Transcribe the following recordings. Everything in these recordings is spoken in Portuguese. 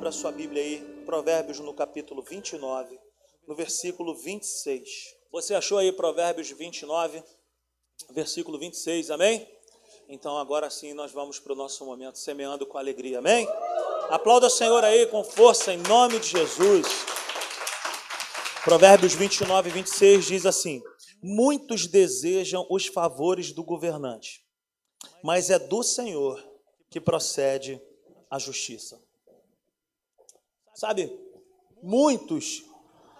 Abra sua Bíblia aí, Provérbios no capítulo 29, no versículo 26. Você achou aí Provérbios 29, versículo 26, amém? Então agora sim nós vamos para o nosso momento semeando com alegria, amém? Aplauda o Senhor aí com força, em nome de Jesus. Provérbios 29, 26 diz assim: Muitos desejam os favores do governante, mas é do Senhor que procede a justiça. Sabe, muitos,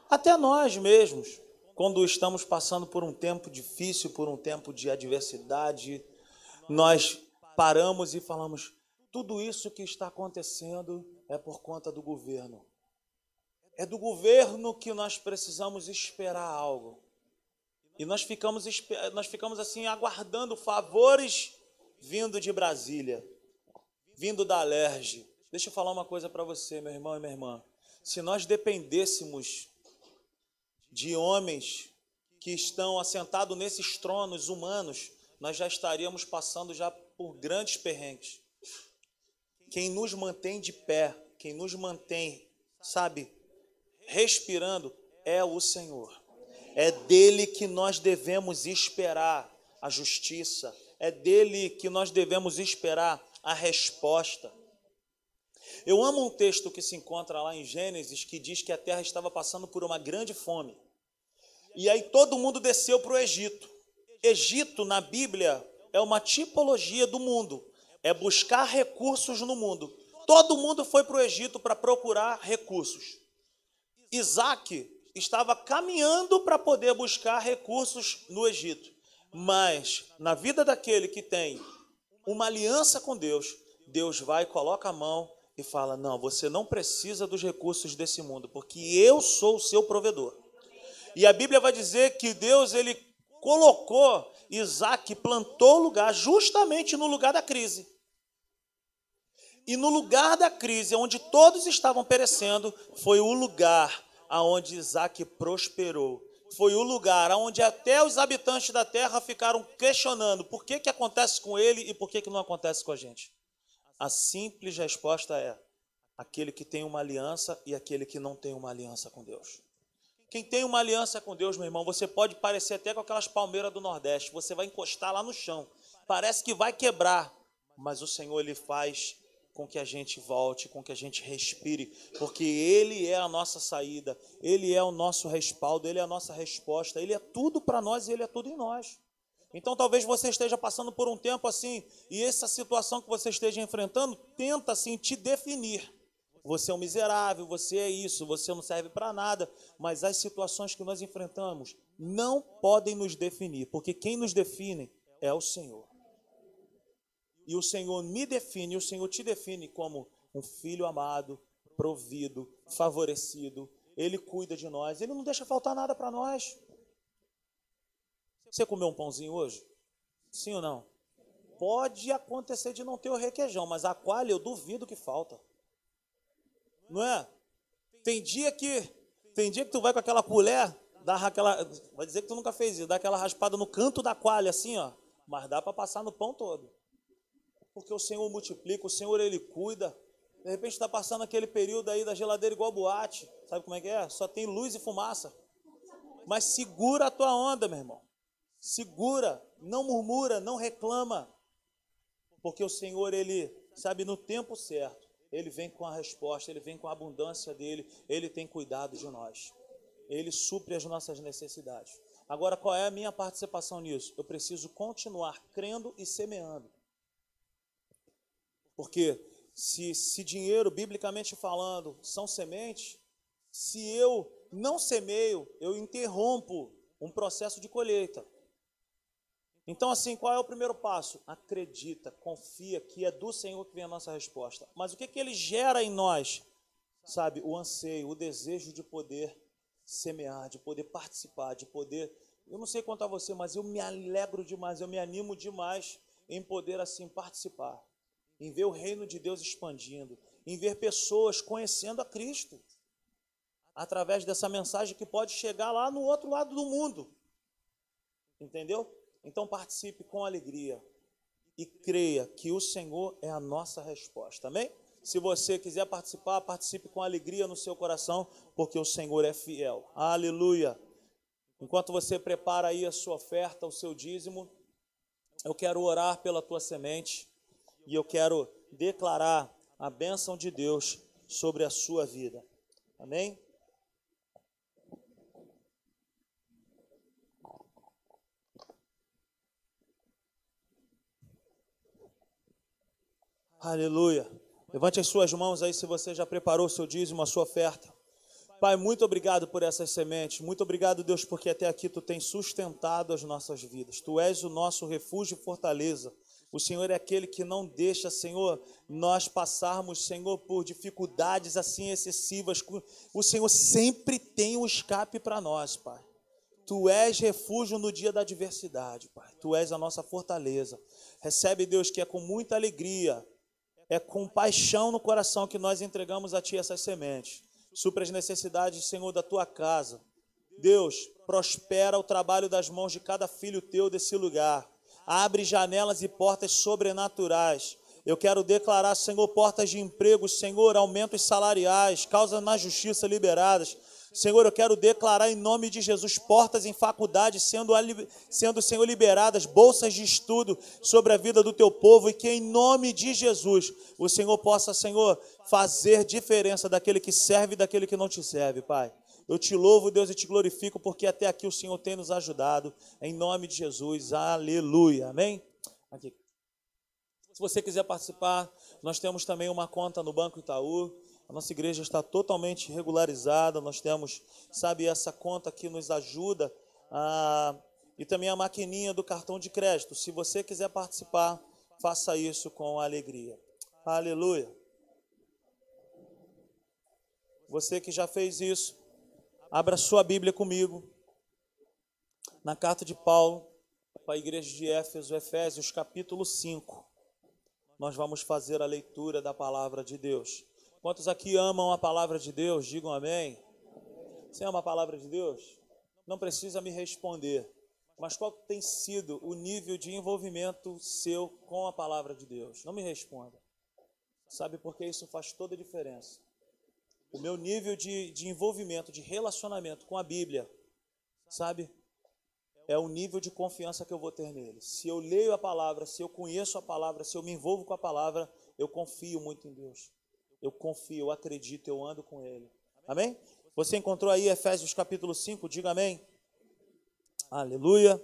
até nós mesmos, quando estamos passando por um tempo difícil, por um tempo de adversidade, nós paramos e falamos: tudo isso que está acontecendo é por conta do governo. É do governo que nós precisamos esperar algo. E nós ficamos, nós ficamos assim aguardando favores vindo de Brasília, vindo da Alerj. Deixa eu falar uma coisa para você, meu irmão e minha irmã. Se nós dependêssemos de homens que estão assentados nesses tronos humanos, nós já estaríamos passando já por grandes perrengues. Quem nos mantém de pé, quem nos mantém, sabe, respirando, é o Senhor. É dele que nós devemos esperar a justiça, é dele que nós devemos esperar a resposta. Eu amo um texto que se encontra lá em Gênesis que diz que a terra estava passando por uma grande fome. E aí todo mundo desceu para o Egito. Egito, na Bíblia, é uma tipologia do mundo, é buscar recursos no mundo. Todo mundo foi para o Egito para procurar recursos. Isaac estava caminhando para poder buscar recursos no Egito. Mas na vida daquele que tem uma aliança com Deus, Deus vai, coloca a mão e fala: Não, você não precisa dos recursos desse mundo, porque eu sou o seu provedor. E a Bíblia vai dizer que Deus ele colocou Isaac, plantou o lugar justamente no lugar da crise. E no lugar da crise, onde todos estavam perecendo, foi o lugar aonde Isaac prosperou. Foi o lugar onde até os habitantes da terra ficaram questionando por que, que acontece com ele e por que, que não acontece com a gente. A simples resposta é: aquele que tem uma aliança e aquele que não tem uma aliança com Deus. Quem tem uma aliança com Deus, meu irmão, você pode parecer até com aquelas palmeiras do Nordeste, você vai encostar lá no chão, parece que vai quebrar, mas o Senhor ele faz com que a gente volte, com que a gente respire, porque Ele é a nossa saída, Ele é o nosso respaldo, Ele é a nossa resposta, Ele é tudo para nós e Ele é tudo em nós. Então talvez você esteja passando por um tempo assim, e essa situação que você esteja enfrentando tenta assim te definir. Você é um miserável, você é isso, você não serve para nada, mas as situações que nós enfrentamos não podem nos definir, porque quem nos define é o Senhor. E o Senhor me define, o Senhor te define como um filho amado, provido, favorecido. Ele cuida de nós, ele não deixa faltar nada para nós. Você comeu um pãozinho hoje? Sim ou não? Pode acontecer de não ter o requeijão, mas a coalha eu duvido que falta. Não é? Tem dia que tem dia que tu vai com aquela colher, dá aquela, vai dizer que tu nunca fez isso, dá aquela raspada no canto da coalha assim, ó, mas dá para passar no pão todo porque o Senhor multiplica, o Senhor ele cuida. De repente está passando aquele período aí da geladeira igual boate, sabe como é que é? Só tem luz e fumaça. Mas segura a tua onda, meu irmão. Segura, não murmura, não reclama. Porque o Senhor, ele, sabe, no tempo certo, ele vem com a resposta, ele vem com a abundância dele, ele tem cuidado de nós. Ele supre as nossas necessidades. Agora, qual é a minha participação nisso? Eu preciso continuar crendo e semeando. Porque se, se dinheiro, biblicamente falando, são sementes, se eu não semeio, eu interrompo um processo de colheita. Então, assim, qual é o primeiro passo? Acredita, confia que é do Senhor que vem a nossa resposta. Mas o que, que ele gera em nós? Sabe, o anseio, o desejo de poder semear, de poder participar, de poder. Eu não sei a você, mas eu me alegro demais, eu me animo demais em poder, assim, participar em ver o reino de Deus expandindo, em ver pessoas conhecendo a Cristo, através dessa mensagem que pode chegar lá no outro lado do mundo. Entendeu? Então participe com alegria e creia que o Senhor é a nossa resposta. Amém? Se você quiser participar, participe com alegria no seu coração, porque o Senhor é fiel. Aleluia. Enquanto você prepara aí a sua oferta, o seu dízimo, eu quero orar pela tua semente e eu quero declarar a bênção de Deus sobre a sua vida. Amém? Aleluia. Levante as suas mãos aí se você já preparou o seu dízimo, a sua oferta. Pai, muito obrigado por essas sementes. Muito obrigado, Deus, porque até aqui tu tens sustentado as nossas vidas. Tu és o nosso refúgio e fortaleza. O Senhor é aquele que não deixa, Senhor, nós passarmos, Senhor, por dificuldades assim excessivas. O Senhor sempre tem um escape para nós, Pai. Tu és refúgio no dia da adversidade, Pai. Tu és a nossa fortaleza. Recebe, Deus, que é com muita alegria, é com paixão no coração que nós entregamos a Ti essas sementes. Supra as necessidades, Senhor, da Tua casa. Deus, prospera o trabalho das mãos de cada filho Teu desse lugar abre janelas e portas sobrenaturais. Eu quero declarar, Senhor, portas de emprego, Senhor, aumentos salariais, causas na justiça liberadas. Senhor, eu quero declarar em nome de Jesus portas em faculdade sendo, sendo, Senhor, liberadas, bolsas de estudo sobre a vida do teu povo e que em nome de Jesus o Senhor possa, Senhor, fazer diferença daquele que serve e daquele que não te serve, Pai. Eu te louvo, Deus, e te glorifico, porque até aqui o Senhor tem nos ajudado. Em nome de Jesus, aleluia. Amém? Aqui. Se você quiser participar, nós temos também uma conta no Banco Itaú. A nossa igreja está totalmente regularizada. Nós temos, sabe, essa conta que nos ajuda. A... E também a maquininha do cartão de crédito. Se você quiser participar, faça isso com alegria. Aleluia. Você que já fez isso, Abra sua Bíblia comigo. Na carta de Paulo para a igreja de Éfeso, Efésios, capítulo 5. Nós vamos fazer a leitura da palavra de Deus. Quantos aqui amam a palavra de Deus? Digam amém. Você ama a palavra de Deus? Não precisa me responder. Mas qual tem sido o nível de envolvimento seu com a palavra de Deus? Não me responda. Sabe por que isso faz toda a diferença? o meu nível de, de envolvimento, de relacionamento com a Bíblia, sabe? É o nível de confiança que eu vou ter nele. Se eu leio a palavra, se eu conheço a palavra, se eu me envolvo com a palavra, eu confio muito em Deus. Eu confio, eu acredito, eu ando com Ele. Amém? Você encontrou aí Efésios capítulo 5, diga amém. Aleluia.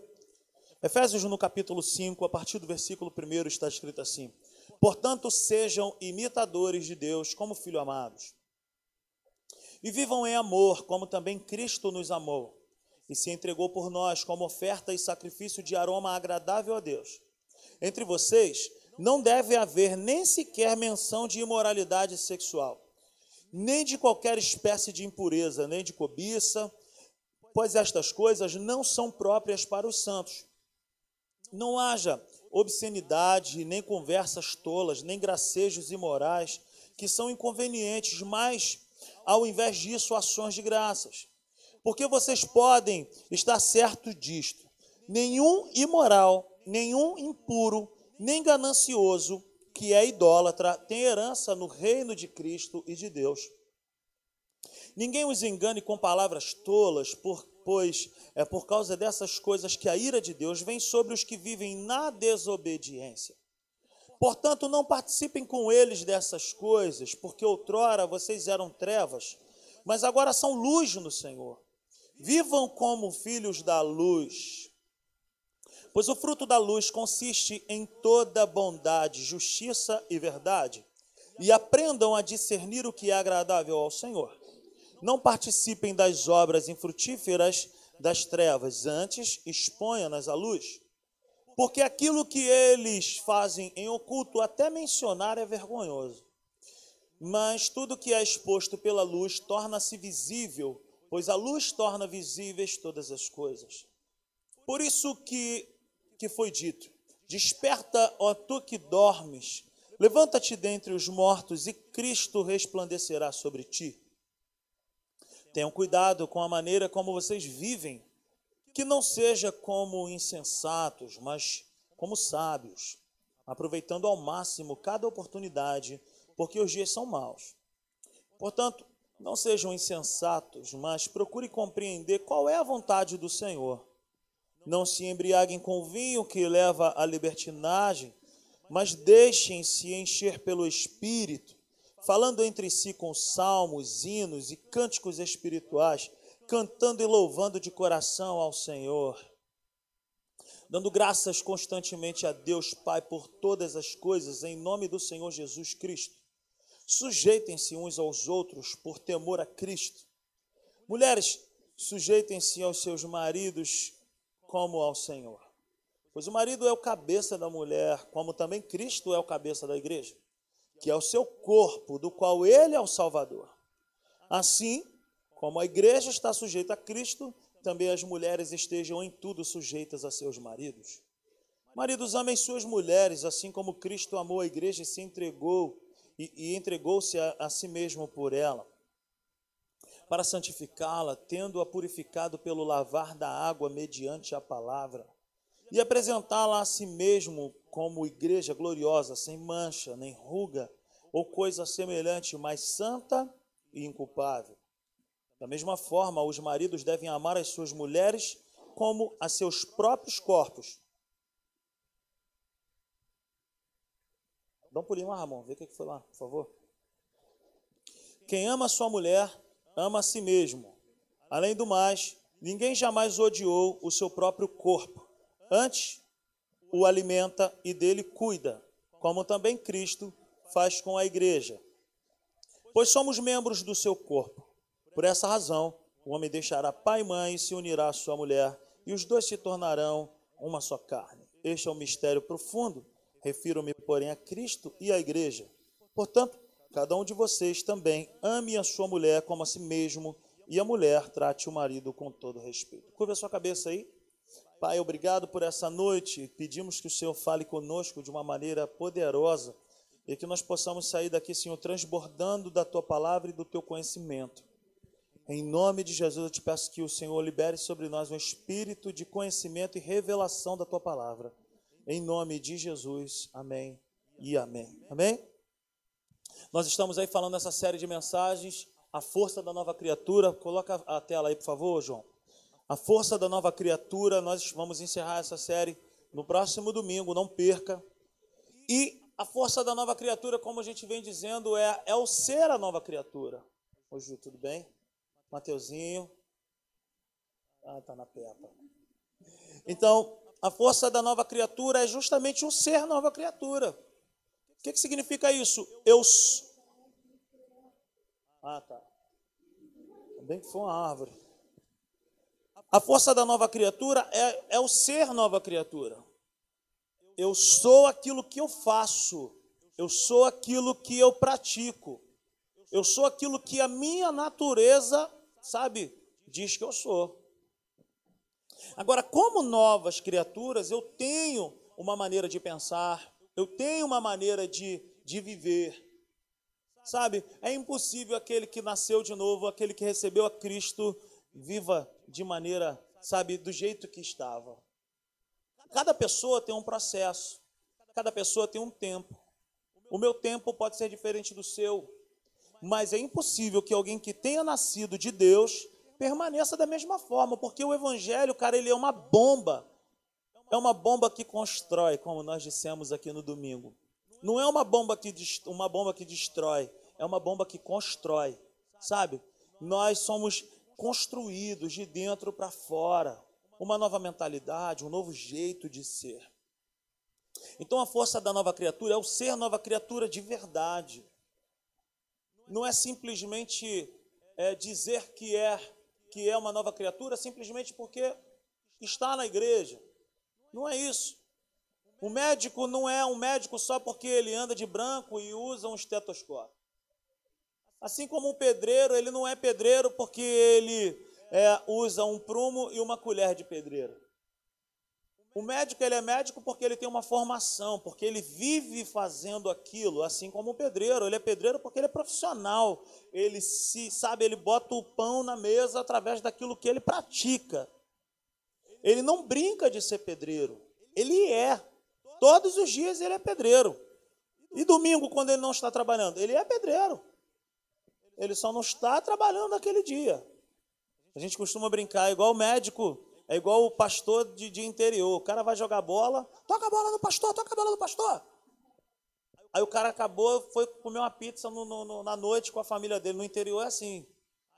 Efésios no capítulo 5, a partir do versículo 1 está escrito assim: Portanto, sejam imitadores de Deus como filhos amados e vivam em amor, como também Cristo nos amou e se entregou por nós como oferta e sacrifício de aroma agradável a Deus. Entre vocês não deve haver nem sequer menção de imoralidade sexual, nem de qualquer espécie de impureza, nem de cobiça, pois estas coisas não são próprias para os santos. Não haja obscenidade, nem conversas tolas, nem gracejos imorais, que são inconvenientes, mas ao invés disso, ações de graças. Porque vocês podem estar certos disto: nenhum imoral, nenhum impuro, nem ganancioso que é idólatra tem herança no reino de Cristo e de Deus. Ninguém os engane com palavras tolas, pois é por causa dessas coisas que a ira de Deus vem sobre os que vivem na desobediência. Portanto, não participem com eles dessas coisas, porque outrora vocês eram trevas, mas agora são luz no Senhor. Vivam como filhos da luz. Pois o fruto da luz consiste em toda bondade, justiça e verdade. E aprendam a discernir o que é agradável ao Senhor. Não participem das obras infrutíferas das trevas, antes exponham-nas à luz porque aquilo que eles fazem em oculto, até mencionar, é vergonhoso. Mas tudo que é exposto pela luz torna-se visível, pois a luz torna visíveis todas as coisas. Por isso que, que foi dito: Desperta, ó tu que dormes, levanta-te dentre os mortos e Cristo resplandecerá sobre ti. Tenham cuidado com a maneira como vocês vivem que não seja como insensatos, mas como sábios, aproveitando ao máximo cada oportunidade, porque os dias são maus. Portanto, não sejam insensatos, mas procure compreender qual é a vontade do Senhor. Não se embriaguem com vinho que leva à libertinagem, mas deixem-se encher pelo Espírito, falando entre si com salmos, hinos e cânticos espirituais, cantando e louvando de coração ao Senhor dando graças constantemente a Deus Pai por todas as coisas, em nome do Senhor Jesus Cristo. Sujeitem-se uns aos outros por temor a Cristo. Mulheres, sujeitem-se aos seus maridos como ao Senhor. Pois o marido é o cabeça da mulher, como também Cristo é o cabeça da igreja, que é o seu corpo, do qual ele é o Salvador. Assim, como a igreja está sujeita a Cristo, também as mulheres estejam em tudo sujeitas a seus maridos. Maridos, amem suas mulheres, assim como Cristo amou a igreja e se entregou e, e entregou-se a, a si mesmo por ela, para santificá-la, tendo-a purificado pelo lavar da água mediante a palavra, e apresentá-la a si mesmo como igreja gloriosa, sem mancha, nem ruga ou coisa semelhante, mas santa e inculpável. Da mesma forma, os maridos devem amar as suas mulheres como a seus próprios corpos. Dá um pulinho lá, Ramon, vê o que foi lá, por favor. Quem ama sua mulher, ama a si mesmo. Além do mais, ninguém jamais odiou o seu próprio corpo. Antes, o alimenta e dele cuida, como também Cristo faz com a igreja. Pois somos membros do seu corpo. Por essa razão, o homem deixará pai e mãe e se unirá à sua mulher, e os dois se tornarão uma só carne. Este é um mistério profundo. Refiro-me, porém, a Cristo e à igreja. Portanto, cada um de vocês também ame a sua mulher como a si mesmo, e a mulher trate o marido com todo respeito. Curva a sua cabeça aí. Pai, obrigado por essa noite. Pedimos que o Senhor fale conosco de uma maneira poderosa e que nós possamos sair daqui, Senhor, transbordando da tua palavra e do teu conhecimento. Em nome de Jesus, eu te peço que o Senhor libere sobre nós um espírito de conhecimento e revelação da tua palavra. Em nome de Jesus, amém e amém. Amém? Nós estamos aí falando nessa série de mensagens, a força da nova criatura. Coloca a tela aí, por favor, João. A força da nova criatura. Nós vamos encerrar essa série no próximo domingo, não perca. E a força da nova criatura, como a gente vem dizendo, é, é o ser a nova criatura. Hoje, tudo bem? Mateuzinho. Ah, tá na pepa. Então, a força da nova criatura é justamente um ser nova criatura. Que, que significa isso? Eu. Ah, tá. Bem que foi uma árvore. A força da nova criatura é, é o ser nova criatura. Eu sou aquilo que eu faço. Eu sou aquilo que eu pratico. Eu sou aquilo que a minha natureza sabe, diz que eu sou. Agora, como novas criaturas, eu tenho uma maneira de pensar, eu tenho uma maneira de, de viver. Sabe, é impossível aquele que nasceu de novo, aquele que recebeu a Cristo, viva de maneira, sabe, do jeito que estava. Cada pessoa tem um processo, cada pessoa tem um tempo. O meu tempo pode ser diferente do seu. Mas é impossível que alguém que tenha nascido de Deus permaneça da mesma forma, porque o evangelho, cara, ele é uma bomba. É uma bomba que constrói, como nós dissemos aqui no domingo. Não é uma bomba que uma bomba que destrói, é uma bomba que constrói. Sabe? Nós somos construídos de dentro para fora. Uma nova mentalidade, um novo jeito de ser. Então a força da nova criatura é o ser nova criatura de verdade não é simplesmente é, dizer que é, que é uma nova criatura simplesmente porque está na igreja. Não é isso. O médico não é um médico só porque ele anda de branco e usa um estetoscópio. Assim como um pedreiro, ele não é pedreiro porque ele é, usa um prumo e uma colher de pedreiro. O médico ele é médico porque ele tem uma formação, porque ele vive fazendo aquilo, assim como o pedreiro. Ele é pedreiro porque ele é profissional. Ele se sabe, ele bota o pão na mesa através daquilo que ele pratica. Ele não brinca de ser pedreiro. Ele é. Todos os dias ele é pedreiro. E domingo, quando ele não está trabalhando? Ele é pedreiro. Ele só não está trabalhando naquele dia. A gente costuma brincar, é igual o médico, é igual o pastor de, de interior. O cara vai jogar bola, toca a bola no pastor, toca a bola no pastor. Aí o cara acabou, foi comer uma pizza no, no, na noite com a família dele. No interior é assim.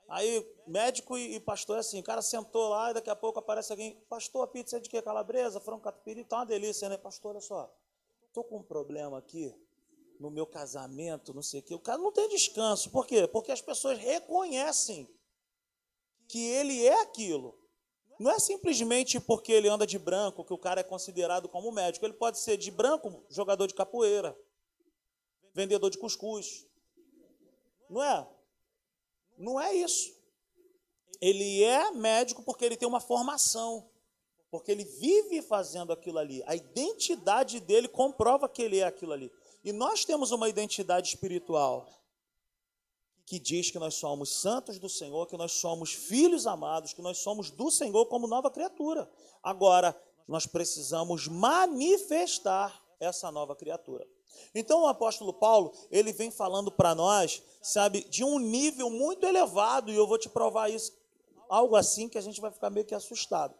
Aí, médico e, e, pastor é assim. O cara sentou lá e daqui a pouco aparece alguém. Pastor, a pizza é de quê? Calabresa, frango catupiry, tá uma delícia, né? Pastor, olha só. Tô com um problema aqui no meu casamento, não sei o quê. O cara não tem descanso. Por quê? Porque as pessoas reconhecem que ele é aquilo. Não é simplesmente porque ele anda de branco que o cara é considerado como médico. Ele pode ser de branco, jogador de capoeira vendedor de cuscuz. Não é? Não é isso. Ele é médico porque ele tem uma formação, porque ele vive fazendo aquilo ali. A identidade dele comprova que ele é aquilo ali. E nós temos uma identidade espiritual que diz que nós somos santos do Senhor, que nós somos filhos amados, que nós somos do Senhor como nova criatura. Agora, nós precisamos manifestar essa nova criatura. Então o apóstolo Paulo, ele vem falando para nós, sabe, de um nível muito elevado, e eu vou te provar isso, algo assim que a gente vai ficar meio que assustado.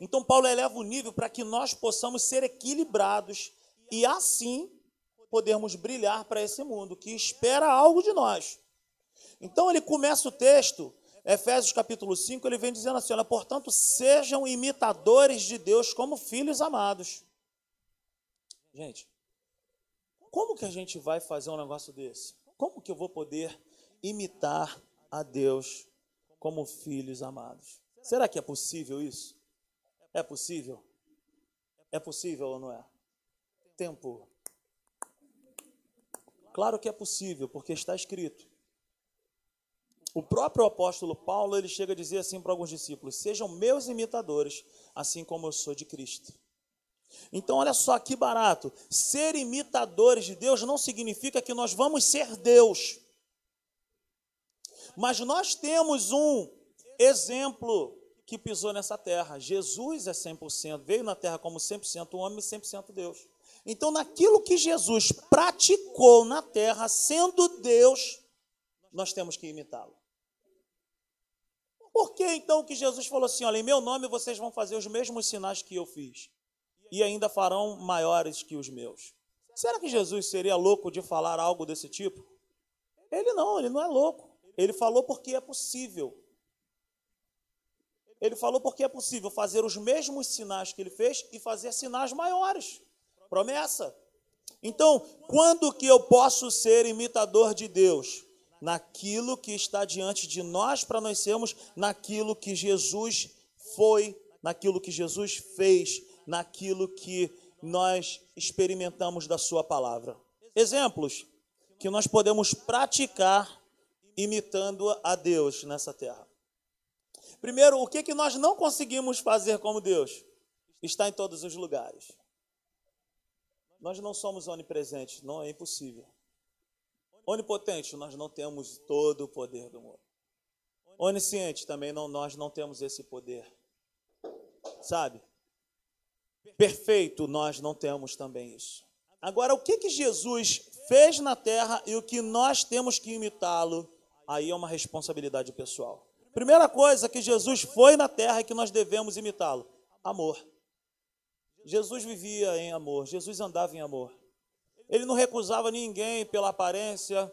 Então Paulo eleva o nível para que nós possamos ser equilibrados e assim podermos brilhar para esse mundo que espera algo de nós. Então ele começa o texto, Efésios capítulo 5, ele vem dizendo assim: olha, portanto, sejam imitadores de Deus como filhos amados. Gente, como que a gente vai fazer um negócio desse? Como que eu vou poder imitar a Deus como filhos amados? Será que é possível isso? É possível? É possível ou não é? Tempo. Claro que é possível, porque está escrito. O próprio apóstolo Paulo, ele chega a dizer assim para alguns discípulos: "Sejam meus imitadores, assim como eu sou de Cristo". Então, olha só que barato. Ser imitadores de Deus não significa que nós vamos ser Deus. Mas nós temos um exemplo que pisou nessa terra. Jesus é 100%, veio na terra como 100% homem e 100% Deus. Então, naquilo que Jesus praticou na terra, sendo Deus, nós temos que imitá-lo. Por que então que Jesus falou assim: olha, em meu nome vocês vão fazer os mesmos sinais que eu fiz? E ainda farão maiores que os meus. Será que Jesus seria louco de falar algo desse tipo? Ele não, ele não é louco. Ele falou porque é possível. Ele falou porque é possível fazer os mesmos sinais que ele fez e fazer sinais maiores. Promessa. Então, quando que eu posso ser imitador de Deus? Naquilo que está diante de nós para nós sermos naquilo que Jesus foi, naquilo que Jesus fez, naquilo que nós experimentamos da Sua palavra. Exemplos que nós podemos praticar imitando a Deus nessa terra. Primeiro, o que, que nós não conseguimos fazer como Deus? Está em todos os lugares. Nós não somos onipresentes, não é impossível. Onipotente, nós não temos todo o poder do mundo. Onisciente, também não, nós não temos esse poder. Sabe? Perfeito, nós não temos também isso. Agora, o que, que Jesus fez na terra e o que nós temos que imitá-lo, aí é uma responsabilidade pessoal. Primeira coisa que Jesus foi na terra e que nós devemos imitá-lo: amor. Jesus vivia em amor, Jesus andava em amor. Ele não recusava ninguém pela aparência,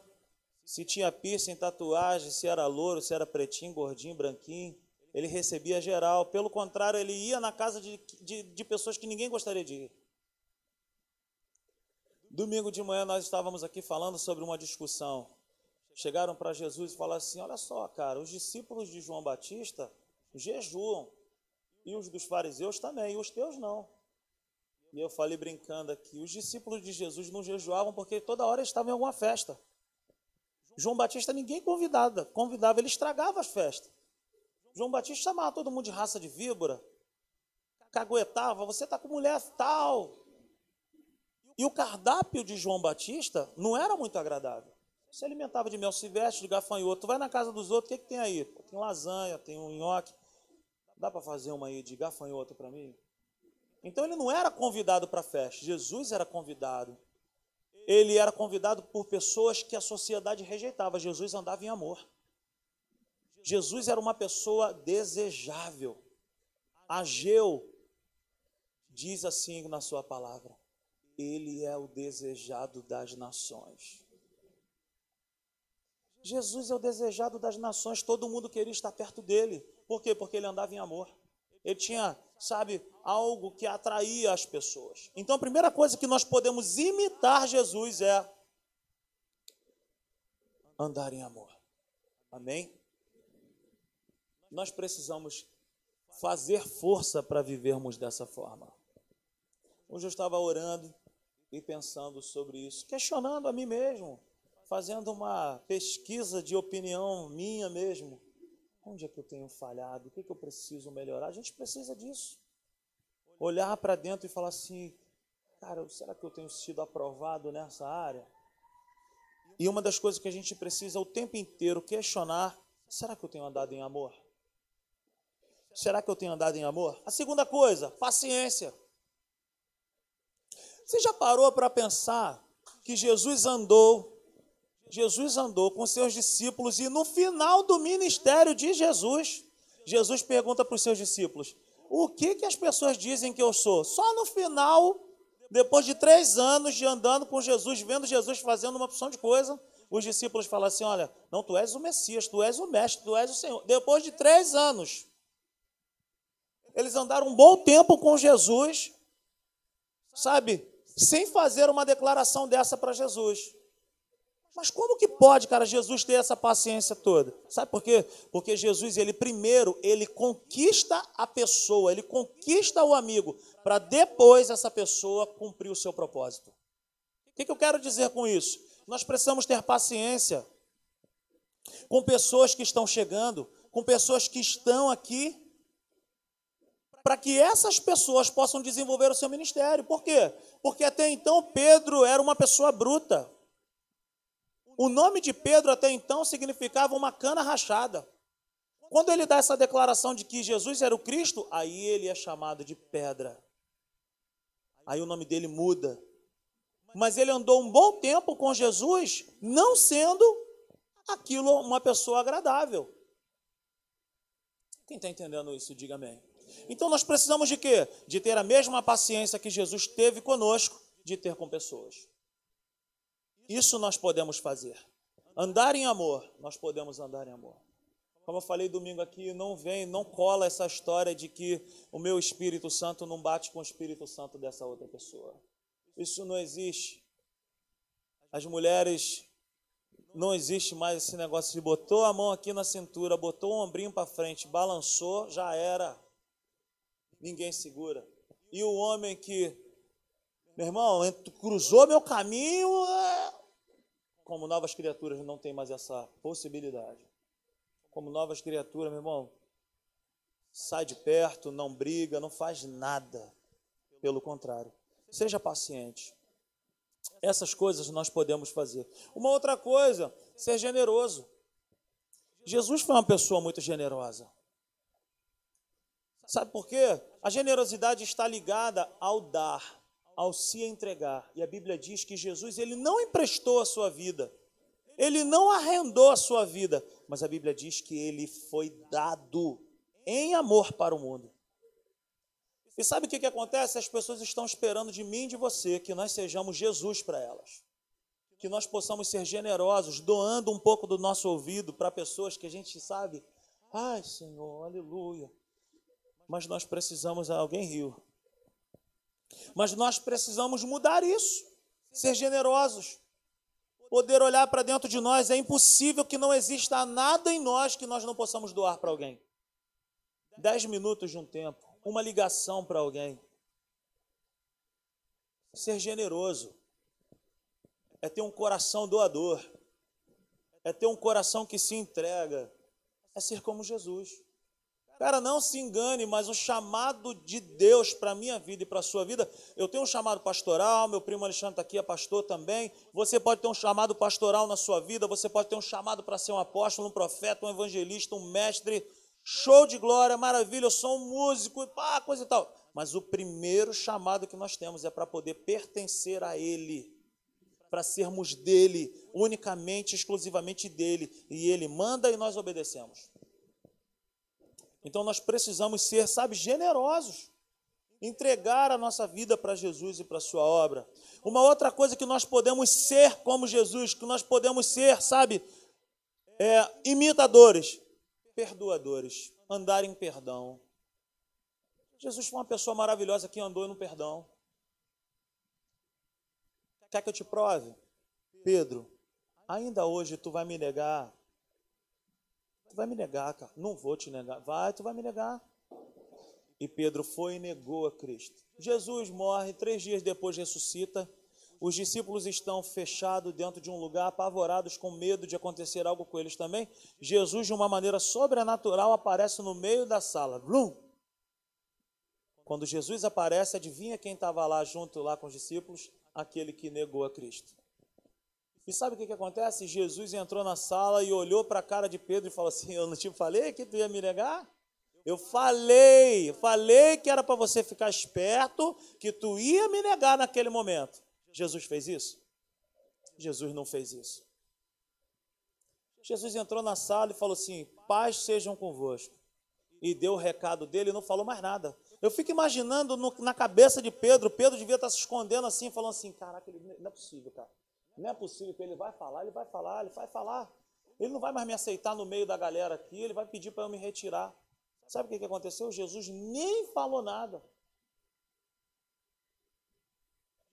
se tinha piercing, tatuagem, se era louro, se era pretinho, gordinho, branquinho ele recebia geral. Pelo contrário, ele ia na casa de, de, de pessoas que ninguém gostaria de ir. Domingo de manhã nós estávamos aqui falando sobre uma discussão. Chegaram para Jesus e falaram assim: Olha só, cara, os discípulos de João Batista jejuam, e os dos fariseus também, e os teus não. E eu falei brincando aqui: os discípulos de Jesus não jejuavam porque toda hora estavam em alguma festa. João Batista ninguém convidava, convidava, ele estragava as festas. João Batista chamava todo mundo de raça de víbora, caguetava, você está com mulher tal. E o cardápio de João Batista não era muito agradável. Se alimentava de mel silvestre, de gafanhoto. Vai na casa dos outros, o que, que tem aí? Tem lasanha, tem um nhoque. Dá para fazer uma aí de gafanhoto para mim? Então ele não era convidado para a festa, Jesus era convidado. ele era convidado por pessoas que a sociedade rejeitava. Jesus andava em amor. Jesus era uma pessoa desejável. Ageu diz assim na sua palavra: Ele é o desejado das nações. Jesus é o desejado das nações, todo mundo queria estar perto dele. Por quê? Porque ele andava em amor. Ele tinha, sabe, algo que atraía as pessoas. Então a primeira coisa que nós podemos imitar Jesus é andar em amor. Amém? Nós precisamos fazer força para vivermos dessa forma. Hoje eu estava orando e pensando sobre isso, questionando a mim mesmo, fazendo uma pesquisa de opinião minha mesmo. Onde é que eu tenho falhado? O que, é que eu preciso melhorar? A gente precisa disso. Olhar para dentro e falar assim: cara, será que eu tenho sido aprovado nessa área? E uma das coisas que a gente precisa o tempo inteiro questionar: será que eu tenho andado em amor? Será que eu tenho andado em amor? A segunda coisa, paciência. Você já parou para pensar que Jesus andou, Jesus andou com seus discípulos e no final do ministério de Jesus, Jesus pergunta para os seus discípulos: o que, que as pessoas dizem que eu sou? Só no final, depois de três anos de andando com Jesus, vendo Jesus fazendo uma opção de coisa, os discípulos falam assim: olha, não, tu és o Messias, tu és o Mestre, tu és o Senhor. Depois de três anos, eles andaram um bom tempo com Jesus, sabe? sem fazer uma declaração dessa para Jesus. Mas como que pode, cara, Jesus ter essa paciência toda? Sabe por quê? Porque Jesus, ele primeiro, ele conquista a pessoa, ele conquista o amigo, para depois essa pessoa cumprir o seu propósito. O que, que eu quero dizer com isso? Nós precisamos ter paciência com pessoas que estão chegando, com pessoas que estão aqui para que essas pessoas possam desenvolver o seu ministério. Por quê? Porque até então Pedro era uma pessoa bruta. O nome de Pedro até então significava uma cana rachada. Quando ele dá essa declaração de que Jesus era o Cristo, aí ele é chamado de pedra. Aí o nome dele muda. Mas ele andou um bom tempo com Jesus, não sendo aquilo uma pessoa agradável. Quem está entendendo isso, diga amém. Então nós precisamos de quê? De ter a mesma paciência que Jesus teve conosco, de ter com pessoas. Isso nós podemos fazer. Andar em amor, nós podemos andar em amor. Como eu falei domingo aqui, não vem, não cola essa história de que o meu Espírito Santo não bate com o Espírito Santo dessa outra pessoa. Isso não existe. As mulheres não existe mais esse negócio de botou a mão aqui na cintura, botou o ombrinho para frente, balançou, já era ninguém segura. E o homem que, meu irmão, cruzou meu caminho, é... como novas criaturas não tem mais essa possibilidade. Como novas criaturas, meu irmão, sai de perto, não briga, não faz nada. Pelo contrário, seja paciente. Essas coisas nós podemos fazer. Uma outra coisa, ser generoso. Jesus foi uma pessoa muito generosa. Sabe por quê? A generosidade está ligada ao dar, ao se entregar. E a Bíblia diz que Jesus ele não emprestou a sua vida, ele não arrendou a sua vida, mas a Bíblia diz que ele foi dado em amor para o mundo. E sabe o que, que acontece? As pessoas estão esperando de mim e de você que nós sejamos Jesus para elas. Que nós possamos ser generosos, doando um pouco do nosso ouvido para pessoas que a gente sabe. Ai, Senhor, aleluia mas nós precisamos, alguém riu. Mas nós precisamos mudar isso, ser generosos, poder olhar para dentro de nós. É impossível que não exista nada em nós que nós não possamos doar para alguém. Dez minutos de um tempo, uma ligação para alguém. Ser generoso é ter um coração doador, é ter um coração que se entrega, é ser como Jesus. Cara, não se engane, mas o chamado de Deus para a minha vida e para a sua vida, eu tenho um chamado pastoral, meu primo Alexandre está aqui, é pastor também. Você pode ter um chamado pastoral na sua vida, você pode ter um chamado para ser um apóstolo, um profeta, um evangelista, um mestre. Show de glória, maravilha, eu sou um músico, pá, coisa e tal. Mas o primeiro chamado que nós temos é para poder pertencer a Ele, para sermos dele, unicamente, exclusivamente dele. E ele manda e nós obedecemos. Então nós precisamos ser, sabe, generosos. Entregar a nossa vida para Jesus e para a sua obra. Uma outra coisa que nós podemos ser como Jesus, que nós podemos ser, sabe, é, imitadores, perdoadores, andar em perdão. Jesus foi uma pessoa maravilhosa que andou no perdão. Quer que eu te prove? Pedro, ainda hoje tu vai me negar. Tu vai me negar, cara. Não vou te negar. Vai, tu vai me negar. E Pedro foi e negou a Cristo. Jesus morre, três dias depois ressuscita. Os discípulos estão fechados dentro de um lugar, apavorados, com medo de acontecer algo com eles também. Jesus, de uma maneira sobrenatural, aparece no meio da sala. Blum! Quando Jesus aparece, adivinha quem estava lá junto lá com os discípulos? Aquele que negou a Cristo. E sabe o que, que acontece? Jesus entrou na sala e olhou para a cara de Pedro e falou assim: Eu não te falei que tu ia me negar? Eu falei, falei que era para você ficar esperto, que tu ia me negar naquele momento. Jesus fez isso? Jesus não fez isso. Jesus entrou na sala e falou assim: Paz sejam convosco. E deu o recado dele e não falou mais nada. Eu fico imaginando no, na cabeça de Pedro, Pedro devia estar se escondendo assim, falando assim: Caraca, não é possível, cara. Não é possível que ele vai falar, ele vai falar, ele vai falar. Ele não vai mais me aceitar no meio da galera aqui, ele vai pedir para eu me retirar. Sabe o que aconteceu? Jesus nem falou nada.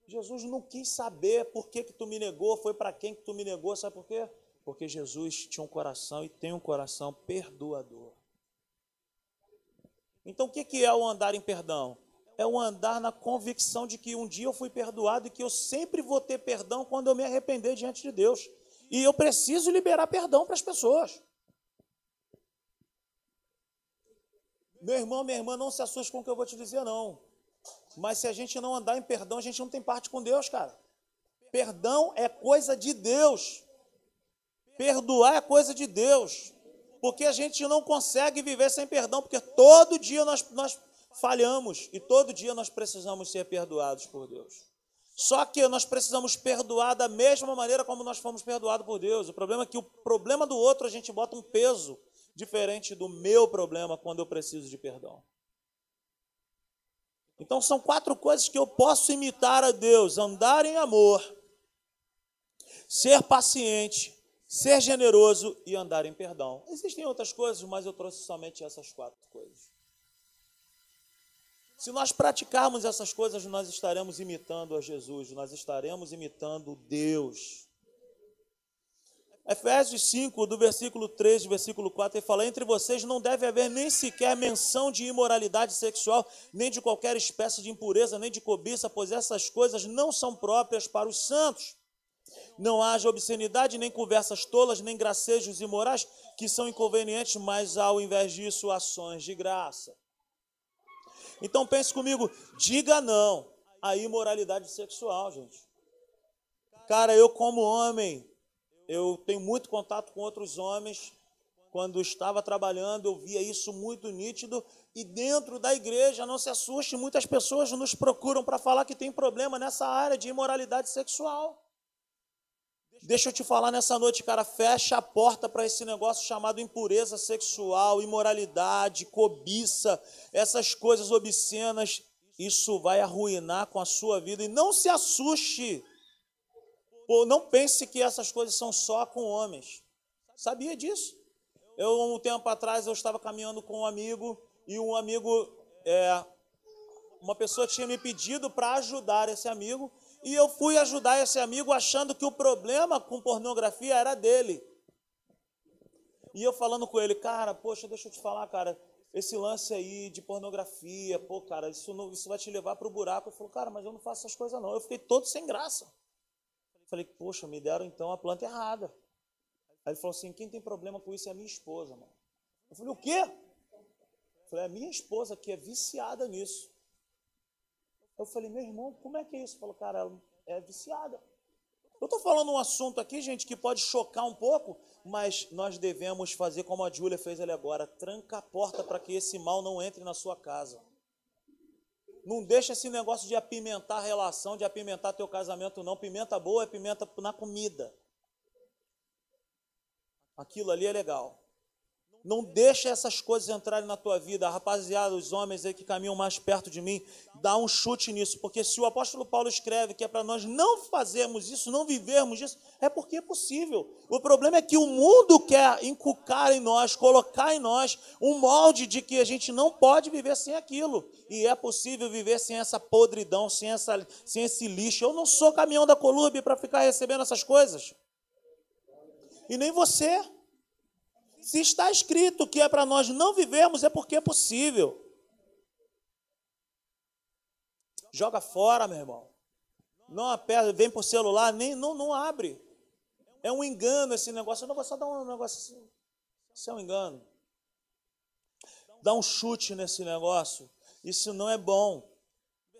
Jesus não quis saber por que, que tu me negou, foi para quem que tu me negou, sabe por quê? Porque Jesus tinha um coração e tem um coração perdoador. Então o que, que é o andar em perdão? É o andar na convicção de que um dia eu fui perdoado e que eu sempre vou ter perdão quando eu me arrepender diante de Deus. E eu preciso liberar perdão para as pessoas. Meu irmão, minha irmã, não se assuste com o que eu vou te dizer, não. Mas se a gente não andar em perdão, a gente não tem parte com Deus, cara. Perdão é coisa de Deus. Perdoar é coisa de Deus. Porque a gente não consegue viver sem perdão, porque todo dia nós, nós falhamos e todo dia nós precisamos ser perdoados por Deus. Só que nós precisamos perdoar da mesma maneira como nós fomos perdoados por Deus. O problema é que o problema do outro a gente bota um peso diferente do meu problema quando eu preciso de perdão. Então são quatro coisas que eu posso imitar a Deus: andar em amor, ser paciente, ser generoso e andar em perdão. Existem outras coisas, mas eu trouxe somente essas quatro coisas. Se nós praticarmos essas coisas, nós estaremos imitando a Jesus, nós estaremos imitando Deus. Efésios 5, do versículo 3, do versículo 4, ele fala: Entre vocês não deve haver nem sequer menção de imoralidade sexual, nem de qualquer espécie de impureza, nem de cobiça, pois essas coisas não são próprias para os santos. Não haja obscenidade, nem conversas tolas, nem gracejos imorais, que são inconvenientes, mas ao invés disso, ações de graça. Então pense comigo, diga não à imoralidade sexual, gente. Cara, eu como homem, eu tenho muito contato com outros homens. Quando estava trabalhando, eu via isso muito nítido. E dentro da igreja, não se assuste, muitas pessoas nos procuram para falar que tem problema nessa área de imoralidade sexual. Deixa eu te falar nessa noite, cara, fecha a porta para esse negócio chamado impureza sexual, imoralidade, cobiça, essas coisas obscenas. Isso vai arruinar com a sua vida. E não se assuste ou não pense que essas coisas são só com homens. Sabia disso? Eu, um tempo atrás, eu estava caminhando com um amigo e um amigo, é, uma pessoa tinha me pedido para ajudar esse amigo e eu fui ajudar esse amigo achando que o problema com pornografia era dele. E eu falando com ele, cara, poxa, deixa eu te falar, cara, esse lance aí de pornografia, pô, cara, isso, não, isso vai te levar para o buraco. Ele falou, cara, mas eu não faço essas coisas não. Eu fiquei todo sem graça. Falei, poxa, me deram então a planta errada. Aí ele falou assim: quem tem problema com isso é a minha esposa, mano. Eu falei, o quê? Eu falei, a minha esposa que é viciada nisso. Eu falei, meu irmão, como é que é isso? Ele falou, cara, ela é viciada. Eu estou falando um assunto aqui, gente, que pode chocar um pouco, mas nós devemos fazer como a Júlia fez ali agora: tranca a porta para que esse mal não entre na sua casa. Não deixa esse negócio de apimentar a relação, de apimentar teu casamento, não. Pimenta boa é pimenta na comida. Aquilo ali é legal. Não deixa essas coisas entrarem na tua vida. Rapaziada, os homens aí que caminham mais perto de mim, dá um chute nisso. Porque se o apóstolo Paulo escreve que é para nós não fazermos isso, não vivermos isso, é porque é possível. O problema é que o mundo quer inculcar em nós, colocar em nós um molde de que a gente não pode viver sem aquilo. E é possível viver sem essa podridão, sem, essa, sem esse lixo. Eu não sou caminhão da Colube para ficar recebendo essas coisas. E nem você. Se está escrito que é para nós não vivermos, é porque é possível. Joga fora, meu irmão. Não aperta, vem por celular, nem não, não abre. É um engano esse negócio. Eu não vou só dar um negócio assim. Isso é um engano. Dá um chute nesse negócio. Isso não é bom.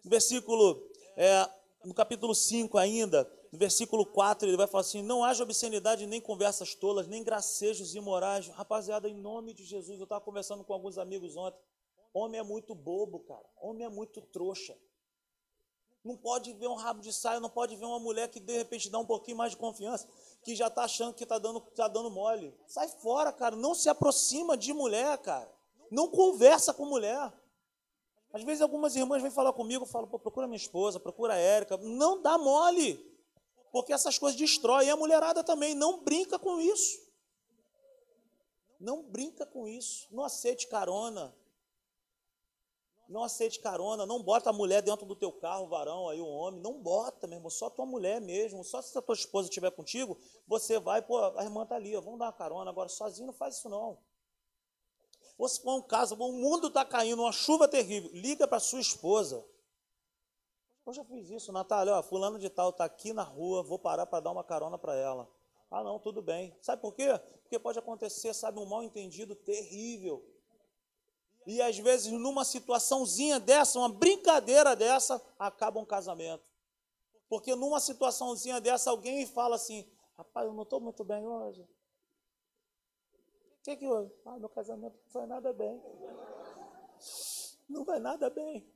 Versículo, é, no capítulo 5 ainda, no versículo 4, ele vai falar assim: Não haja obscenidade, nem conversas tolas, nem gracejos imorais. Rapaziada, em nome de Jesus, eu estava conversando com alguns amigos ontem. Homem é muito bobo, cara. Homem é muito trouxa. Não pode ver um rabo de saia, não pode ver uma mulher que de repente dá um pouquinho mais de confiança, que já está achando que está dando, tá dando mole. Sai fora, cara. Não se aproxima de mulher, cara. Não conversa com mulher. Às vezes algumas irmãs vêm falar comigo, falam, procura minha esposa, procura a Érica. Não dá mole porque essas coisas destroem. E a mulherada também não brinca com isso. Não brinca com isso. Não aceite carona. Não aceite carona. Não bota a mulher dentro do teu carro, o varão, aí o homem. Não bota, meu irmão. Só tua mulher mesmo. Só se a tua esposa estiver contigo, você vai, pô, a irmã tá ali, vamos dar uma carona. Agora, sozinho não faz isso não. Ou se for um caso, o mundo está caindo, uma chuva terrível, liga para sua esposa. Eu já fiz isso, Natália, ó, fulano de tal está aqui na rua, vou parar para dar uma carona para ela. Ah, não, tudo bem. Sabe por quê? Porque pode acontecer, sabe, um mal entendido terrível. E às vezes, numa situaçãozinha dessa, uma brincadeira dessa, acaba um casamento. Porque numa situaçãozinha dessa, alguém fala assim: rapaz, eu não estou muito bem hoje. O que, que houve? Ah, meu casamento não foi nada bem. Não vai nada bem.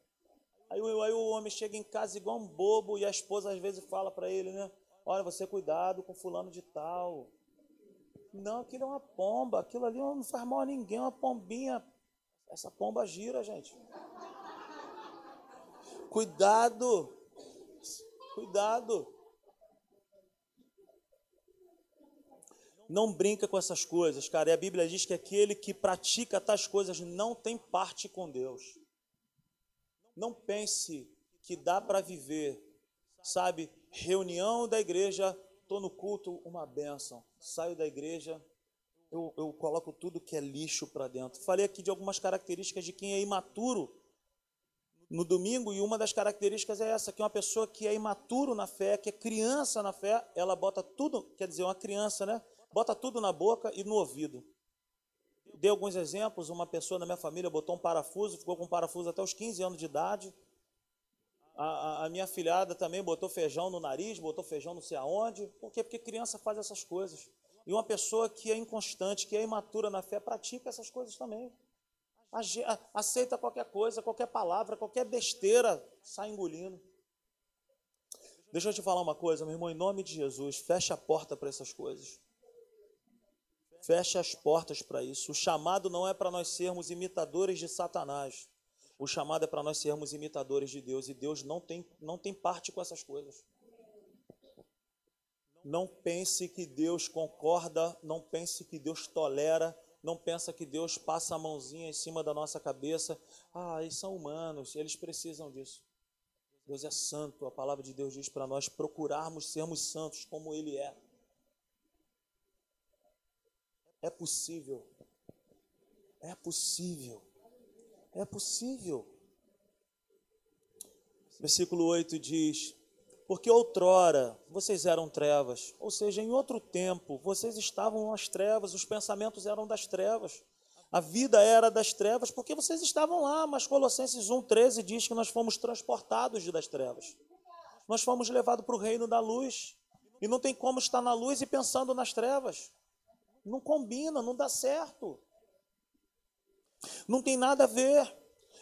Aí, aí o homem chega em casa igual um bobo e a esposa às vezes fala para ele, né? Olha, você cuidado com fulano de tal. Não, aquilo é uma pomba, aquilo ali não faz mal a ninguém, é uma pombinha. Essa pomba gira, gente. Cuidado, cuidado. Não brinca com essas coisas, cara. E a Bíblia diz que aquele que pratica tais coisas não tem parte com Deus. Não pense que dá para viver, sabe? Reunião da igreja, estou no culto, uma bênção. Saio da igreja, eu, eu coloco tudo que é lixo para dentro. Falei aqui de algumas características de quem é imaturo no domingo, e uma das características é essa: que uma pessoa que é imaturo na fé, que é criança na fé, ela bota tudo, quer dizer, uma criança, né? Bota tudo na boca e no ouvido. Dei alguns exemplos. Uma pessoa da minha família botou um parafuso, ficou com um parafuso até os 15 anos de idade. A, a, a, minha filhada também botou feijão no nariz, botou feijão não sei aonde. Por quê? Porque criança faz essas coisas. E uma pessoa que é inconstante, que é imatura na fé, pratica essas coisas também. Aceita qualquer coisa, qualquer palavra, qualquer besteira, sai engolindo. Deixa eu te falar uma coisa, meu irmão, em nome de Jesus, fecha a porta para essas coisas. Feche as portas para isso. O chamado não é para nós sermos imitadores de Satanás. O chamado é para nós sermos imitadores de Deus. E Deus não tem, não tem parte com essas coisas. Não pense que Deus concorda, não pense que Deus tolera, não pensa que Deus passa a mãozinha em cima da nossa cabeça. Ah, eles são humanos, eles precisam disso. Deus é santo, a palavra de Deus diz para nós procurarmos sermos santos como Ele é. É possível. É possível. É possível. Versículo 8 diz: Porque outrora vocês eram trevas, ou seja, em outro tempo vocês estavam nas trevas, os pensamentos eram das trevas, a vida era das trevas, porque vocês estavam lá, mas Colossenses 1,13 diz que nós fomos transportados das trevas, nós fomos levados para o reino da luz, e não tem como estar na luz e pensando nas trevas. Não combina, não dá certo. Não tem nada a ver.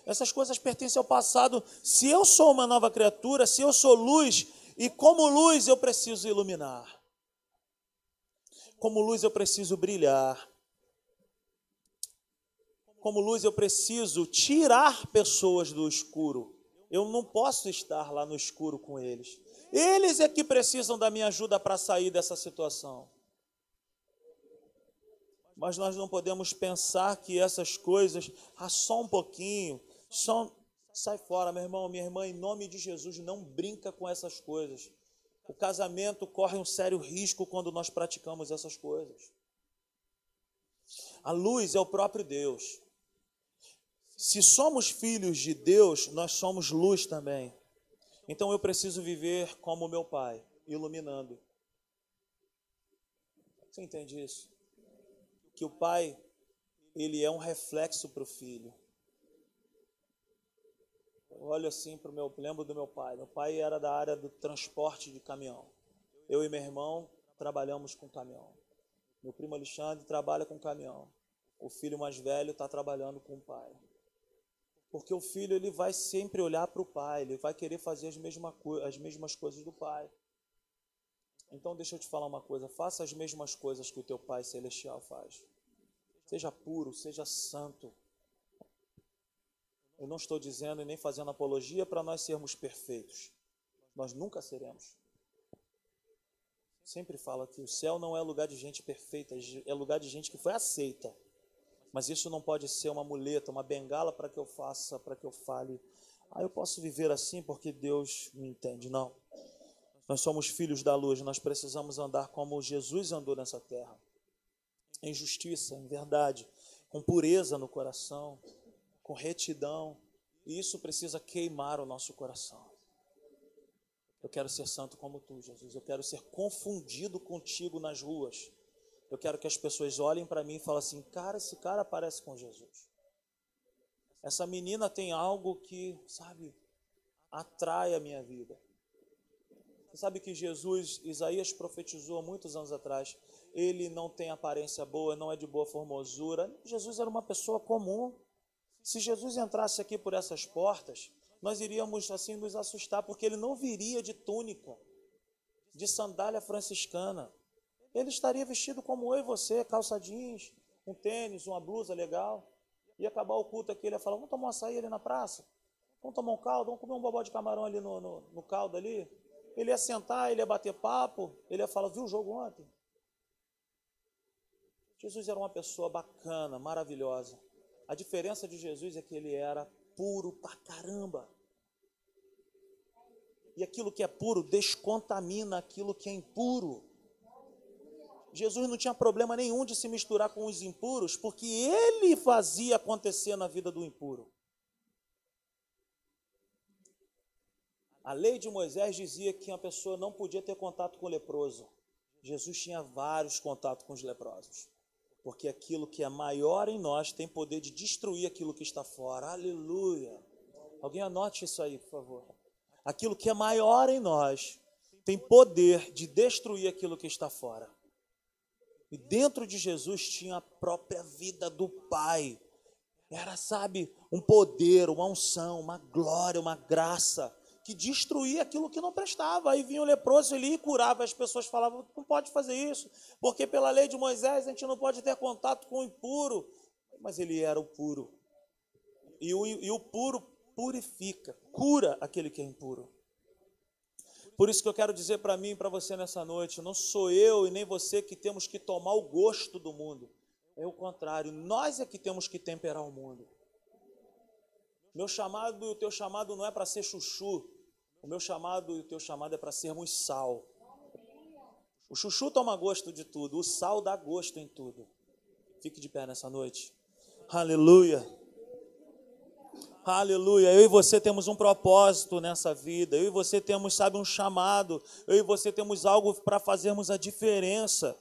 Essas coisas pertencem ao passado. Se eu sou uma nova criatura, se eu sou luz, e como luz eu preciso iluminar. Como luz eu preciso brilhar. Como luz eu preciso tirar pessoas do escuro. Eu não posso estar lá no escuro com eles. Eles é que precisam da minha ajuda para sair dessa situação. Mas nós não podemos pensar que essas coisas, ah, só um pouquinho, só sai fora, meu irmão, minha irmã, em nome de Jesus, não brinca com essas coisas. O casamento corre um sério risco quando nós praticamos essas coisas. A luz é o próprio Deus. Se somos filhos de Deus, nós somos luz também. Então eu preciso viver como meu pai, iluminando. Você entende isso? Que o pai ele é um reflexo para o filho. Eu olho assim para o meu, lembro do meu pai. Meu pai era da área do transporte de caminhão. Eu e meu irmão trabalhamos com caminhão. Meu primo Alexandre trabalha com caminhão. O filho mais velho está trabalhando com o pai. Porque o filho ele vai sempre olhar para o pai, ele vai querer fazer as, mesma, as mesmas coisas do pai. Então deixa eu te falar uma coisa, faça as mesmas coisas que o teu Pai celestial faz. Seja puro, seja santo. Eu não estou dizendo e nem fazendo apologia para nós sermos perfeitos. Nós nunca seremos. Sempre falo que o céu não é lugar de gente perfeita, é lugar de gente que foi aceita. Mas isso não pode ser uma muleta, uma bengala para que eu faça, para que eu fale. Ah, eu posso viver assim porque Deus me entende. Não. Nós somos filhos da luz, nós precisamos andar como Jesus andou nessa terra. Em justiça, em verdade, com pureza no coração, com retidão. E isso precisa queimar o nosso coração. Eu quero ser santo como tu, Jesus. Eu quero ser confundido contigo nas ruas. Eu quero que as pessoas olhem para mim e falem assim: cara, esse cara parece com Jesus. Essa menina tem algo que, sabe, atrai a minha vida. Você sabe que Jesus, Isaías profetizou muitos anos atrás, ele não tem aparência boa, não é de boa formosura. Jesus era uma pessoa comum. Se Jesus entrasse aqui por essas portas, nós iríamos assim nos assustar, porque ele não viria de túnica, de sandália franciscana. Ele estaria vestido como eu e você, calça jeans, um tênis, uma blusa legal. Ia acabar o culto aqui, ele ia falar, vamos tomar um açaí ali na praça? Vamos tomar um caldo? Vamos comer um bobó de camarão ali no, no, no caldo ali? Ele ia sentar, ele ia bater papo, ele ia falar, viu o jogo ontem? Jesus era uma pessoa bacana, maravilhosa. A diferença de Jesus é que ele era puro pra caramba. E aquilo que é puro descontamina aquilo que é impuro. Jesus não tinha problema nenhum de se misturar com os impuros, porque ele fazia acontecer na vida do impuro. A lei de Moisés dizia que uma pessoa não podia ter contato com o leproso. Jesus tinha vários contatos com os leprosos. Porque aquilo que é maior em nós tem poder de destruir aquilo que está fora. Aleluia. Alguém anote isso aí, por favor. Aquilo que é maior em nós tem poder de destruir aquilo que está fora. E dentro de Jesus tinha a própria vida do Pai. Era, sabe, um poder, uma unção, uma glória, uma graça que destruía aquilo que não prestava. Aí vinha o leproso ali e curava. As pessoas falavam: não pode fazer isso, porque pela lei de Moisés a gente não pode ter contato com o impuro. Mas ele era o puro. E o, e o puro purifica, cura aquele que é impuro. Por isso que eu quero dizer para mim e para você nessa noite: não sou eu e nem você que temos que tomar o gosto do mundo. É o contrário, nós é que temos que temperar o mundo. Meu chamado e o teu chamado não é para ser chuchu. O meu chamado e o teu chamado é para sermos sal. O chuchu toma gosto de tudo, o sal dá gosto em tudo. Fique de pé nessa noite. Aleluia. Aleluia. Eu e você temos um propósito nessa vida. Eu e você temos, sabe, um chamado. Eu e você temos algo para fazermos a diferença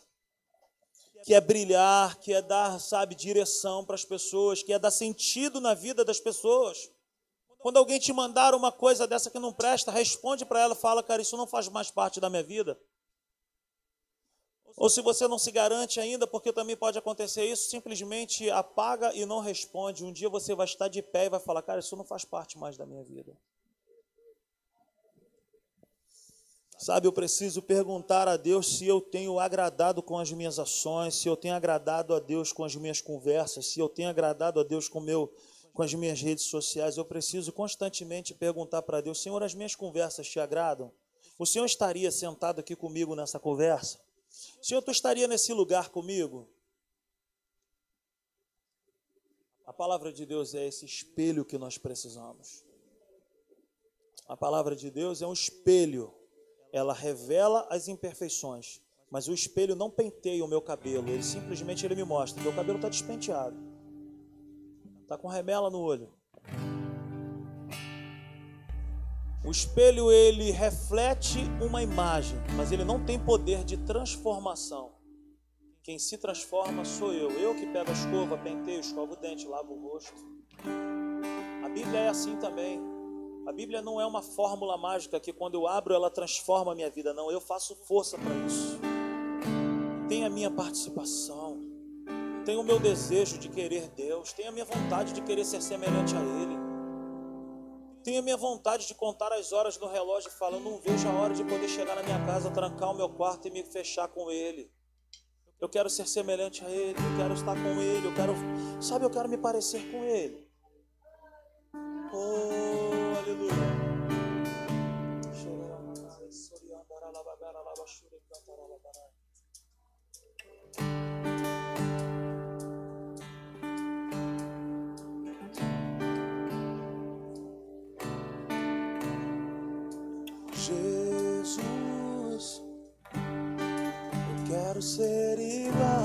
que é brilhar, que é dar, sabe, direção para as pessoas, que é dar sentido na vida das pessoas. Quando alguém te mandar uma coisa dessa que não presta, responde para ela, fala, cara, isso não faz mais parte da minha vida. Ou se você não se garante ainda, porque também pode acontecer isso, simplesmente apaga e não responde. Um dia você vai estar de pé e vai falar: Cara, isso não faz parte mais da minha vida. Sabe, eu preciso perguntar a Deus se eu tenho agradado com as minhas ações, se eu tenho agradado a Deus com as minhas conversas, se eu tenho agradado a Deus com, meu, com as minhas redes sociais. Eu preciso constantemente perguntar para Deus: Senhor, as minhas conversas te agradam? O Senhor estaria sentado aqui comigo nessa conversa? Senhor, tu estaria nesse lugar comigo? A palavra de Deus é esse espelho que nós precisamos. A palavra de Deus é um espelho ela revela as imperfeições, mas o espelho não penteia o meu cabelo, ele simplesmente ele me mostra, meu cabelo está despenteado, está com remela no olho. O espelho ele reflete uma imagem, mas ele não tem poder de transformação. Quem se transforma sou eu. Eu que pego a escova, penteio, escovo o dente, lavo o rosto. A Bíblia é assim também. A Bíblia não é uma fórmula mágica que quando eu abro ela transforma a minha vida, não. Eu faço força para isso. Tem a minha participação. Tem o meu desejo de querer Deus. Tem a minha vontade de querer ser semelhante a Ele. Tem a minha vontade de contar as horas no relógio e falar: eu não vejo a hora de poder chegar na minha casa, trancar o meu quarto e me fechar com Ele. Eu quero ser semelhante a Ele, eu quero estar com Ele, eu quero, sabe, eu quero me parecer com Ele. Oh, Jesus, eu quero ser igual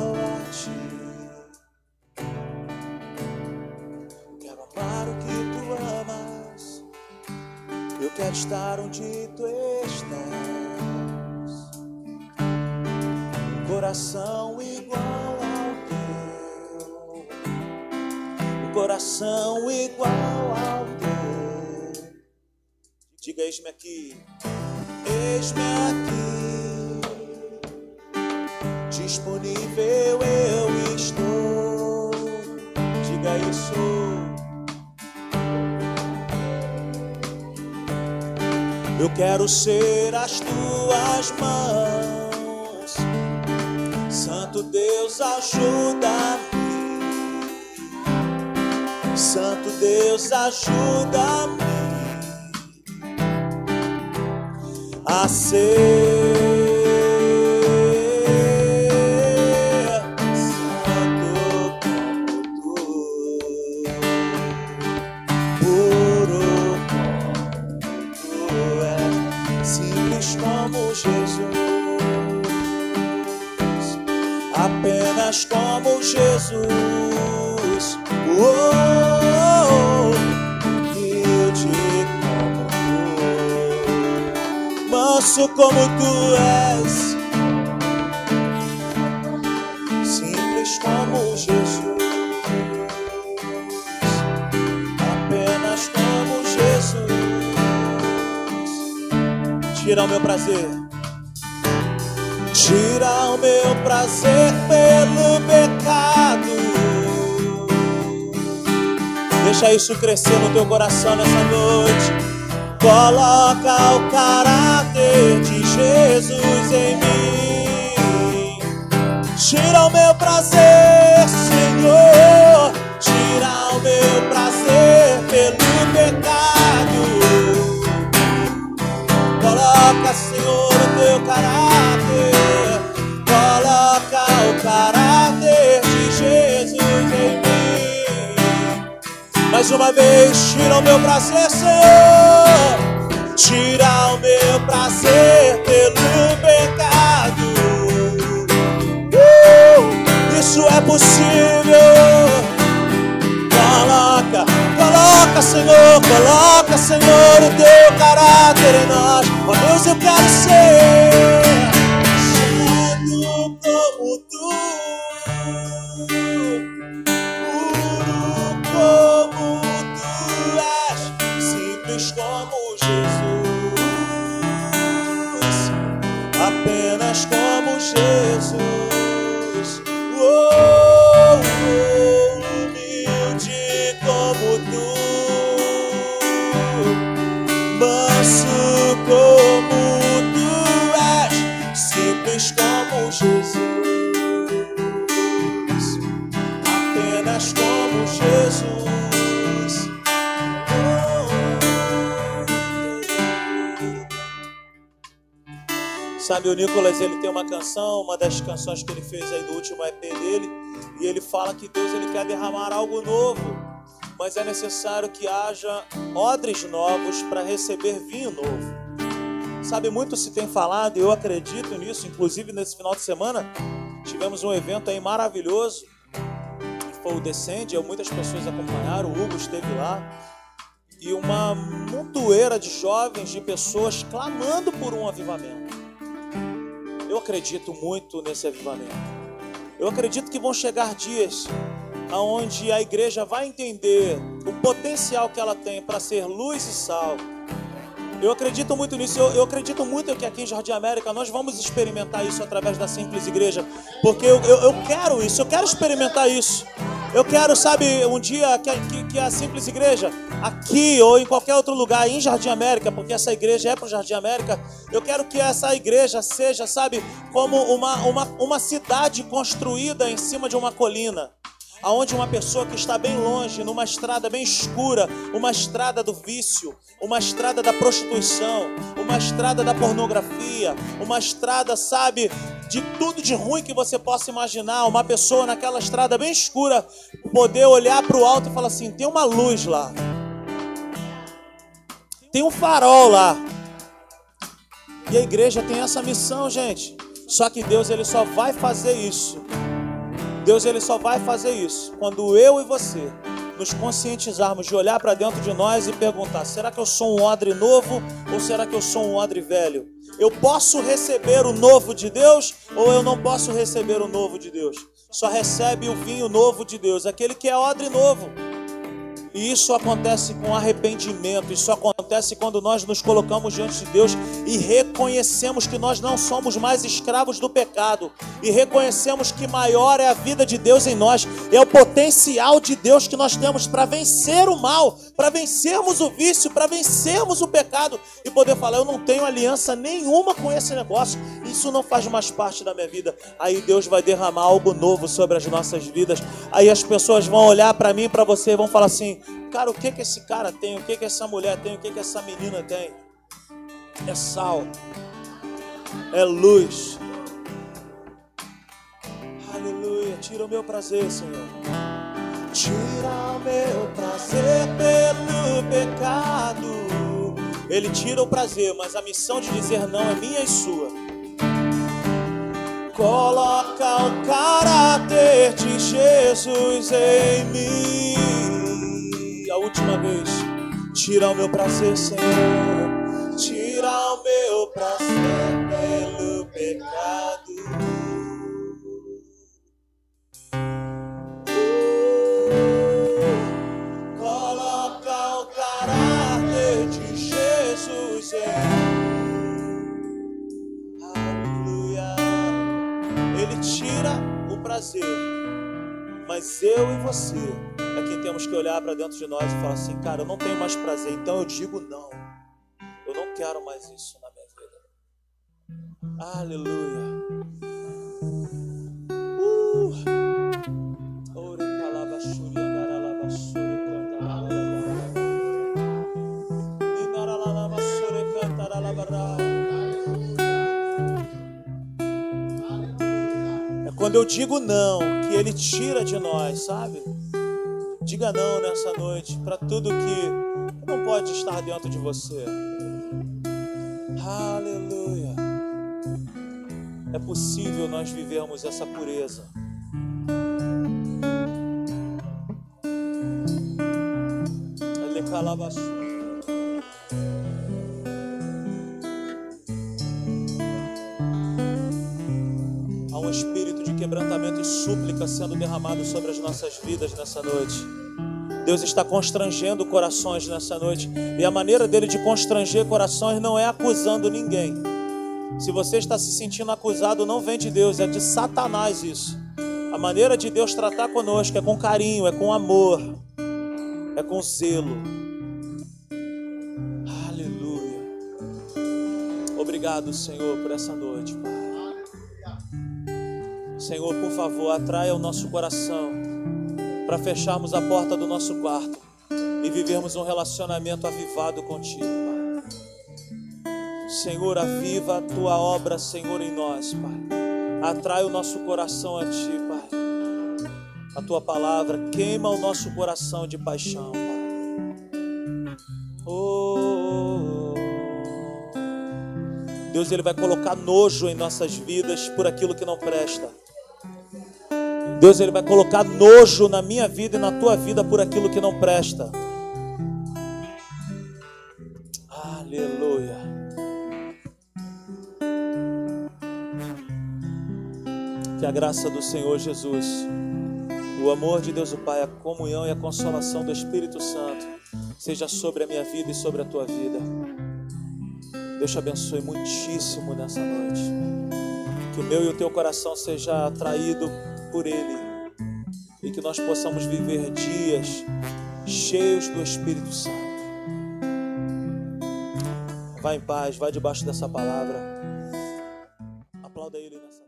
quero estar onde tu estás. Um coração igual ao teu. Um coração igual ao teu. Diga, eis-me aqui. Eis-me aqui. Quero ser as tuas mãos. Santo Deus, ajuda-me. Santo Deus, ajuda-me a ser. Apenas como Jesus. Oh, humilde como tu, manso como tu és, simples como Jesus. Apenas como Jesus. Tira o meu prazer Tira o meu prazer pelo pecado. Deixa isso crescer no teu coração nessa noite. Coloca o caráter de Jesus em mim. Tira o meu prazer, Senhor. Tira o meu prazer pelo pecado. Coloca, Senhor, o teu caráter. Mais uma vez, tira o meu prazer, Senhor. Tira o meu prazer pelo pecado. Uh, isso é possível. Coloca, coloca, Senhor, coloca, Senhor, o teu caráter em nós. Ó Deus, eu quero ser. Sabe, o Nicolas, ele tem uma canção, uma das canções que ele fez aí do último EP dele, e ele fala que Deus ele quer derramar algo novo, mas é necessário que haja odres novos para receber vinho novo. Sabe, muito se tem falado, e eu acredito nisso, inclusive nesse final de semana, tivemos um evento aí maravilhoso, que foi o Descende, muitas pessoas acompanharam, o Hugo esteve lá, e uma montoeira de jovens, de pessoas clamando por um avivamento. Eu acredito muito nesse avivamento. Eu acredito que vão chegar dias onde a igreja vai entender o potencial que ela tem para ser luz e sal. Eu acredito muito nisso. Eu, eu, acredito muito que aqui em Jardim América nós vamos experimentar isso através da simples igreja, porque eu, eu, eu quero isso. Eu quero experimentar isso. Eu quero, sabe, um dia que, que, que, a simples igreja, aqui ou em qualquer outro lugar, em Jardim América, porque essa igreja é para o Jardim América, eu quero que essa igreja seja, sabe, como uma, uma, uma cidade construída em cima de uma colina aonde uma pessoa que está bem longe, numa estrada bem escura, uma estrada do vício, uma estrada da prostituição, uma estrada da pornografia, uma estrada, sabe, de tudo de ruim que você possa imaginar, uma pessoa naquela estrada bem escura poder olhar para o alto e falar assim: tem uma luz lá, tem um farol lá. E a igreja tem essa missão, gente. Só que Deus ele só vai fazer isso Deus ele só vai fazer isso quando eu e você nos conscientizarmos de olhar para dentro de nós e perguntar: será que eu sou um odre novo ou será que eu sou um odre velho? Eu posso receber o novo de Deus ou eu não posso receber o novo de Deus? Só recebe o vinho novo de Deus, aquele que é odre novo. E isso acontece com arrependimento, isso acontece quando nós nos colocamos diante de Deus e reconhecemos que nós não somos mais escravos do pecado, e reconhecemos que maior é a vida de Deus em nós, é o potencial de Deus que nós temos para vencer o mal, para vencermos o vício, para vencermos o pecado e poder falar: eu não tenho aliança nenhuma com esse negócio, isso não faz mais parte da minha vida. Aí Deus vai derramar algo novo sobre as nossas vidas, aí as pessoas vão olhar para mim, para você e vão falar assim Cara, o que que esse cara tem? O que que essa mulher tem? O que que essa menina tem? É sal. É luz. Aleluia. Tira o meu prazer, Senhor. Tira o meu prazer pelo pecado. Ele tira o prazer, mas a missão de dizer não é minha e sua. Coloca o caráter de Jesus em mim a última vez. Tira o meu prazer, Senhor. Tira o meu prazer pelo pecado. Eu e você é quem temos que olhar para dentro de nós e falar assim, cara, eu não tenho mais prazer, então eu digo não. Eu não quero mais isso na minha vida. Aleluia. Uh. Quando eu digo não, que Ele tira de nós, sabe? Diga não nessa noite para tudo que não pode estar dentro de você. Aleluia. É possível nós vivermos essa pureza. Há sendo derramado sobre as nossas vidas nessa noite. Deus está constrangendo corações nessa noite. E a maneira dele de constranger corações não é acusando ninguém. Se você está se sentindo acusado, não vem de Deus, é de Satanás isso. A maneira de Deus tratar conosco é com carinho, é com amor, é com zelo. Aleluia. Obrigado, Senhor, por essa noite, Pai. Senhor, por favor, atraia o nosso coração para fecharmos a porta do nosso quarto e vivermos um relacionamento avivado contigo, Pai. Senhor, aviva a tua obra, Senhor, em nós, Pai. Atrai o nosso coração a ti, Pai. A tua palavra queima o nosso coração de paixão, Pai. Oh, Deus, Ele vai colocar nojo em nossas vidas por aquilo que não presta. Deus, Ele vai colocar nojo na minha vida e na tua vida por aquilo que não presta. Aleluia. Que a graça do Senhor Jesus, o amor de Deus o Pai, a comunhão e a consolação do Espírito Santo seja sobre a minha vida e sobre a tua vida. Deus te abençoe muitíssimo nessa noite. Que o meu e o teu coração seja atraído por Ele e que nós possamos viver dias cheios do Espírito Santo. Vá em paz, vá debaixo dessa palavra. Aplauda Ele nessa.